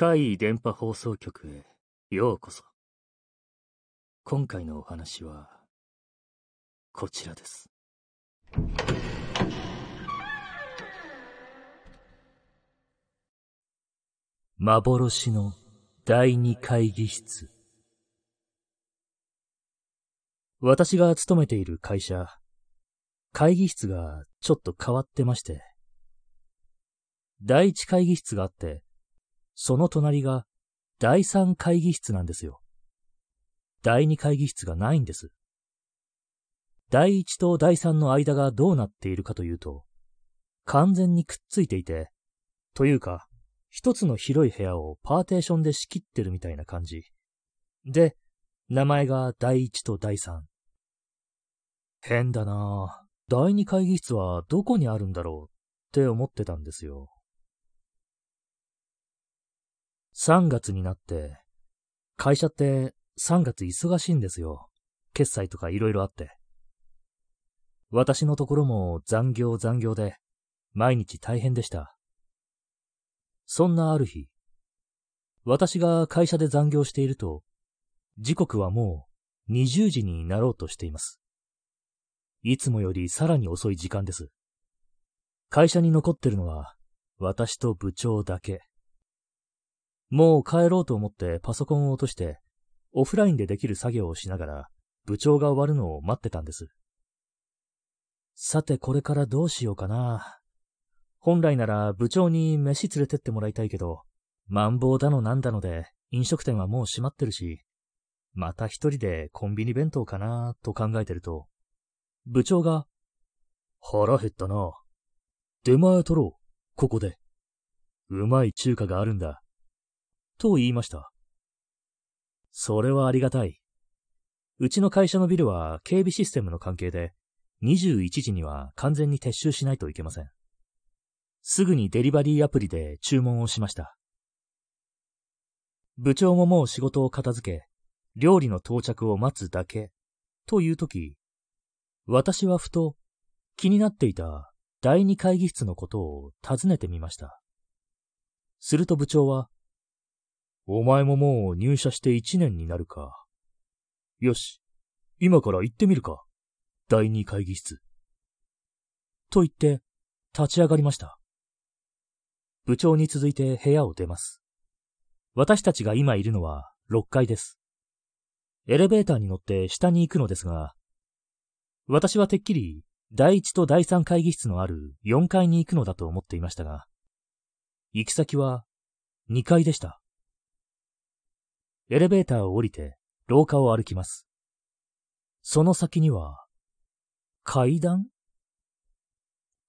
怪異電波放送局へようこそ。今回のお話は、こちらです。幻の第二会議室。私が勤めている会社、会議室がちょっと変わってまして、第一会議室があって、その隣が第三会議室なんですよ。第二会議室がないんです。第一と第三の間がどうなっているかというと、完全にくっついていて、というか、一つの広い部屋をパーテーションで仕切ってるみたいな感じ。で、名前が第一と第三。変だなぁ。第二会議室はどこにあるんだろうって思ってたんですよ。3月になって、会社って3月忙しいんですよ。決済とか色々あって。私のところも残業残業で、毎日大変でした。そんなある日、私が会社で残業していると、時刻はもう20時になろうとしています。いつもよりさらに遅い時間です。会社に残ってるのは、私と部長だけ。もう帰ろうと思ってパソコンを落として、オフラインでできる作業をしながら、部長が終わるのを待ってたんです。さてこれからどうしようかな。本来なら部長に飯連れてってもらいたいけど、マンボウだのなんだので飲食店はもう閉まってるし、また一人でコンビニ弁当かなと考えてると、部長が、腹減ったな。出前取ろう、ここで。うまい中華があるんだ。と言いました。それはありがたい。うちの会社のビルは警備システムの関係で、21時には完全に撤収しないといけません。すぐにデリバリーアプリで注文をしました。部長ももう仕事を片付け、料理の到着を待つだけ、という時、私はふと気になっていた第二会議室のことを尋ねてみました。すると部長は、お前ももう入社して一年になるか。よし、今から行ってみるか。第二会議室。と言って、立ち上がりました。部長に続いて部屋を出ます。私たちが今いるのは6階です。エレベーターに乗って下に行くのですが、私はてっきり第一と第三会議室のある4階に行くのだと思っていましたが、行き先は2階でした。エレベーターを降りて廊下を歩きます。その先には、階段？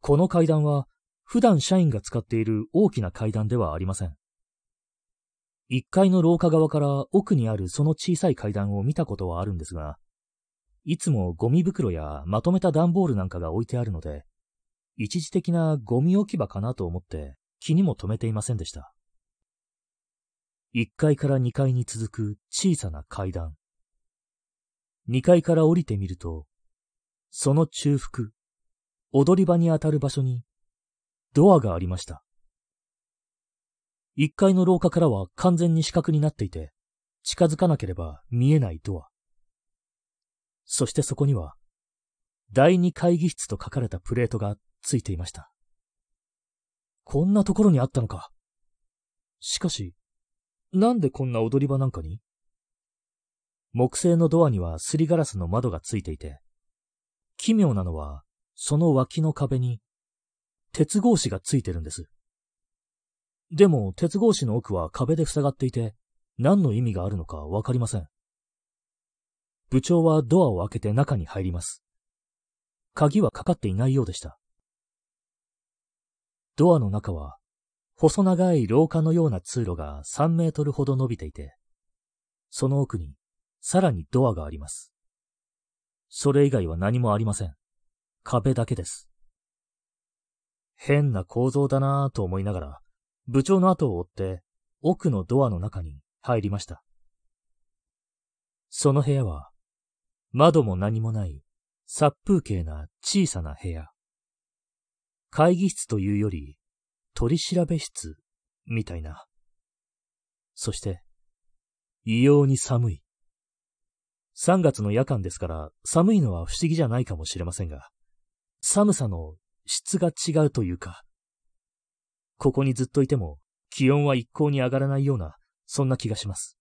この階段は普段社員が使っている大きな階段ではありません。1階の廊下側から奥にあるその小さい階段を見たことはあるんですが、いつもゴミ袋やまとめた段ボールなんかが置いてあるので、一時的なゴミ置き場かなと思って気にも留めていませんでした。1階から2階に続く小さな階段。2階から降りてみると、その中腹、踊り場にあたる場所にドアがありました。1階の廊下からは完全に死角になっていて、近づかなければ見えないドア。そしてそこには、第二会議室と書かれたプレートがついていました。こんなところにあったのか。しかし、なんでこんな踊り場なんかに？木製のドアにはすりガラスの窓がついていて、奇妙なのは、その脇の壁に、鉄格子がついてるんです。でも、鉄格子の奥は壁で塞がっていて、何の意味があるのかわかりません。部長はドアを開けて中に入ります。鍵はかかっていないようでした。ドアの中は、細長い廊下のような通路が3メートルほど伸びていて、その奥にさらにドアがあります。それ以外は何もありません。壁だけです。変な構造だなぁと思いながら、部長の後を追って奥のドアの中に入りました。その部屋は、窓も何もない殺風景な小さな部屋。会議室というより、取調べ室みたいな。そして、異様に寒い。3月の夜間ですから寒いのは不思議じゃないかもしれませんが、寒さの質が違うというか、ここにずっといても気温は一向に上がらないような、そんな気がします。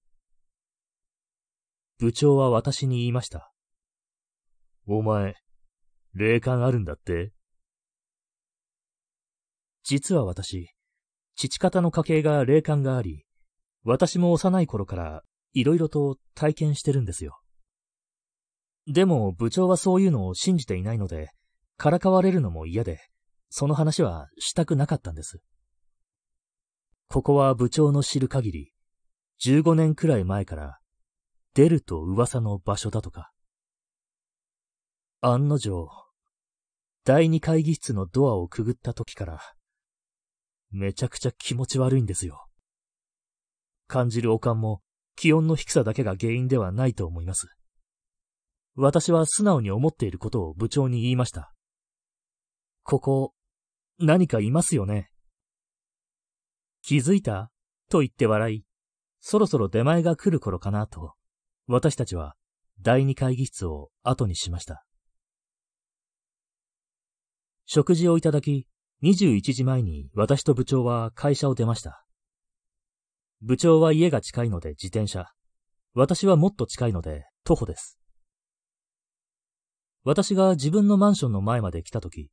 部長は私に言いました。お前、霊感あるんだって？実は私、父方の家系が霊感があり、私も幼い頃から色々と体験してるんですよ。でも部長はそういうのを信じていないので、からかわれるのも嫌で、その話はしたくなかったんです。ここは部長の知る限り、15年くらい前から出ると噂の場所だとか。案の定、第二会議室のドアをくぐった時から、めちゃくちゃ気持ち悪いんですよ。感じるお感も気温の低さだけが原因ではないと思います。私は素直に思っていることを部長に言いました。ここ、何かいますよね気づいた？と言って笑い、そろそろ出前が来る頃かなと、私たちは第二会議室を後にしました。食事をいただき、21時前に私と部長は会社を出ました。部長は家が近いので自転車。私はもっと近いので徒歩です。私が自分のマンションの前まで来たとき、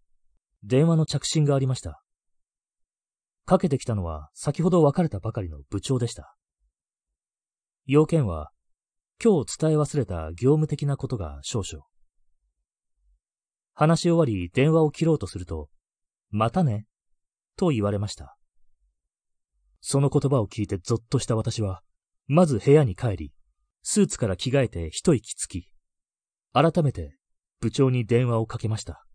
電話の着信がありました。かけてきたのは先ほど別れたばかりの部長でした。要件は、今日伝え忘れた業務的なことが少々。話し終わり電話を切ろうとすると、またね、と言われました。その言葉を聞いてゾッとした私は、まず部屋に帰り、スーツから着替えて一息つき、改めて部長に電話をかけました。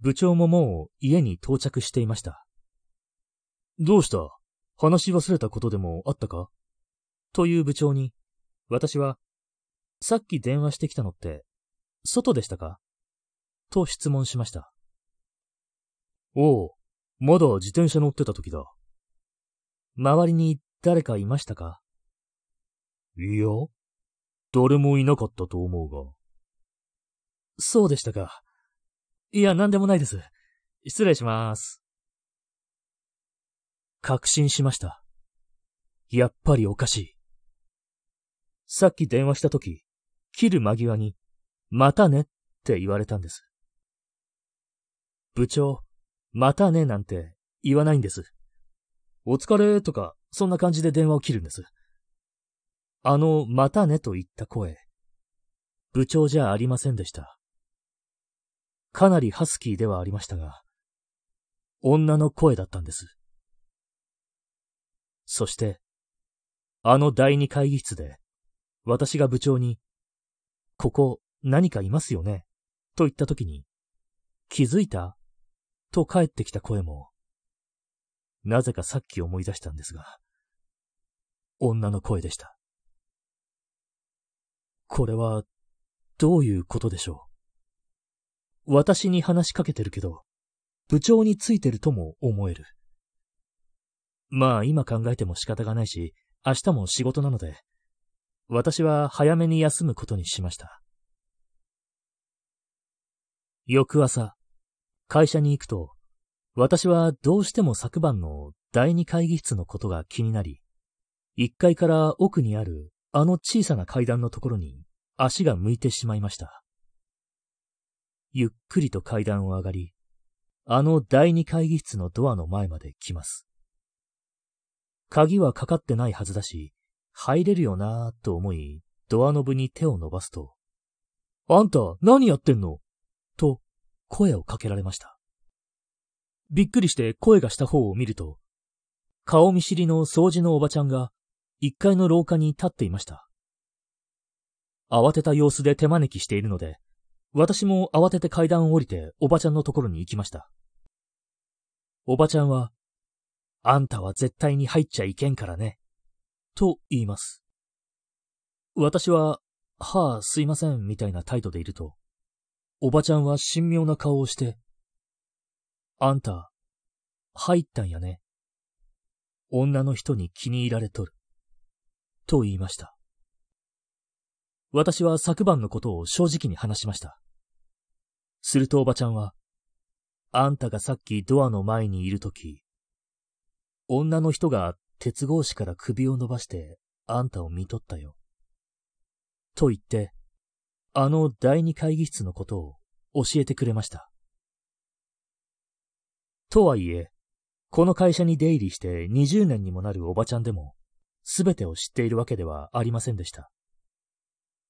部長ももう家に到着していました。どうした？話し忘れたことでもあったか？という部長に、私は、さっき電話してきたのって、外でしたか？と質問しました。おう、まだ自転車乗ってた時だ。周りに誰かいましたか？いや、誰もいなかったと思うが。そうでしたか。いや、なんでもないです。失礼します。確信しました。やっぱりおかしい。さっき電話した時、切る間際に、またねって言われたんです。部長、またねなんて言わないんです。お疲れとか、そんな感じで電話を切るんです。あの、またねと言った声、部長じゃありませんでした。かなりハスキーではありましたが、女の声だったんです。そして、あの第二会議室で、私が部長に、ここ何かいますよね？と言った時に、気づいたと帰ってきた声も、なぜかさっき思い出したんですが、女の声でした。これは、どういうことでしょう？私に話しかけてるけど、部長についてるとも思える。まあ今考えても仕方がないし、明日も仕事なので、私は早めに休むことにしました。翌朝、会社に行くと、私はどうしても昨晩の第二会議室のことが気になり、一階から奥にあるあの小さな階段のところに足が向いてしまいました。ゆっくりと階段を上がり、あの第二会議室のドアの前まで来ます。鍵はかかってないはずだし、入れるよなぁと思い、ドアノブに手を伸ばすと、あんた何やってんの？と声をかけられました。びっくりして声がした方を見ると、顔見知りの掃除のおばちゃんが一階の廊下に立っていました。慌てた様子で手招きしているので、私も慌てて階段を降りておばちゃんのところに行きました。おばちゃんは、あんたは絶対に入っちゃいけんからね、と言います。私は、はあ、すいません、みたいな態度でいると、おばちゃんは神妙な顔をして、あんた、入ったんやね。女の人に気に入られとる。と言いました。私は昨晩のことを正直に話しました。するとおばちゃんは、あんたがさっきドアの前にいるとき、女の人が鉄格子から首を伸ばしてあんたを見とったよ。と言って、あの第二会議室のことを教えてくれました。とはいえ、この会社に出入りして20年にもなるおばちゃんでも、すべてを知っているわけではありませんでした。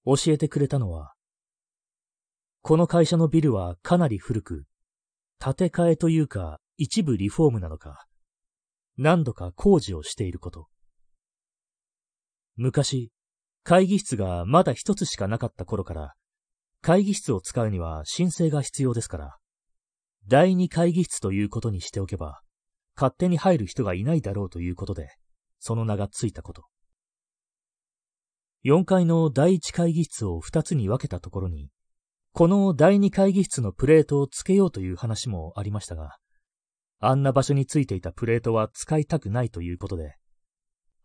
教えてくれたのは、この会社のビルはかなり古く、建て替えというか一部リフォームなのか、何度か工事をしていること。昔、会議室がまだ一つしかなかった頃から、会議室を使うには申請が必要ですから、第二会議室ということにしておけば、勝手に入る人がいないだろうということで、その名がついたこと。4階の第一会議室を2つに分けたところに、この第二会議室のプレートを付けようという話もありましたが、あんな場所についていたプレートは使いたくないということで、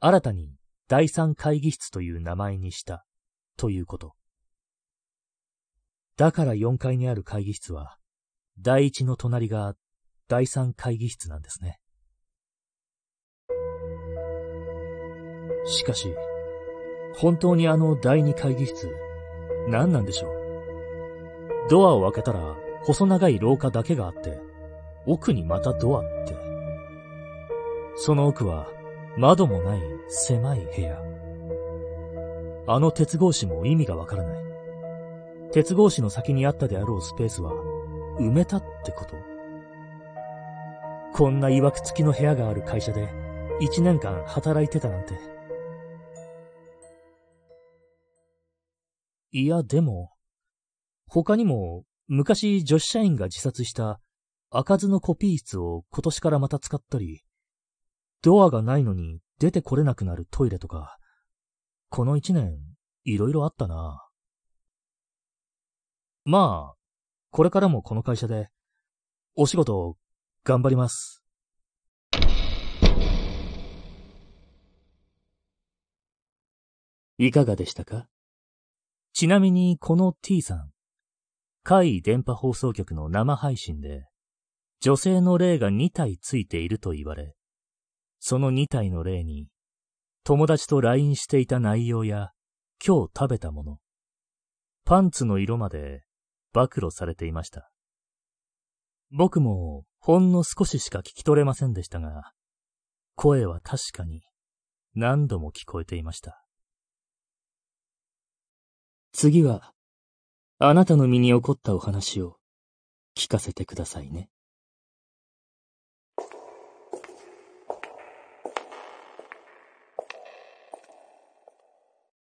新たに第三会議室という名前にしたということ。だから4階にある会議室は、第一の隣が第三会議室なんですね。しかし、本当にあの第二会議室、何なんでしょう？ドアを開けたら細長い廊下だけがあって、奥にまたドアって。その奥は窓もない狭い部屋。あの鉄格子も意味がわからない。鉄格子の先にあったであろうスペースは埋めたってことこんな曰く付きの部屋がある会社で一年間働いてたなんて。いや、でも、他にも、昔女子社員が自殺した開かずのコピー室を今年からまた使ったり、ドアがないのに出てこれなくなるトイレとか、この一年、いろいろあったな。まあ、これからもこの会社で、お仕事、頑張ります。いかがでしたか？ちなみにこの T さん、海電波放送局の生配信で、女性の霊が2体ついていると言われ、その2体の霊に、友達と LINE していた内容や、今日食べたもの、パンツの色まで暴露されていました。僕もほんの少ししか聞き取れませんでしたが、声は確かに何度も聞こえていました。次は、あなたの身に起こったお話を聞かせてくださいね。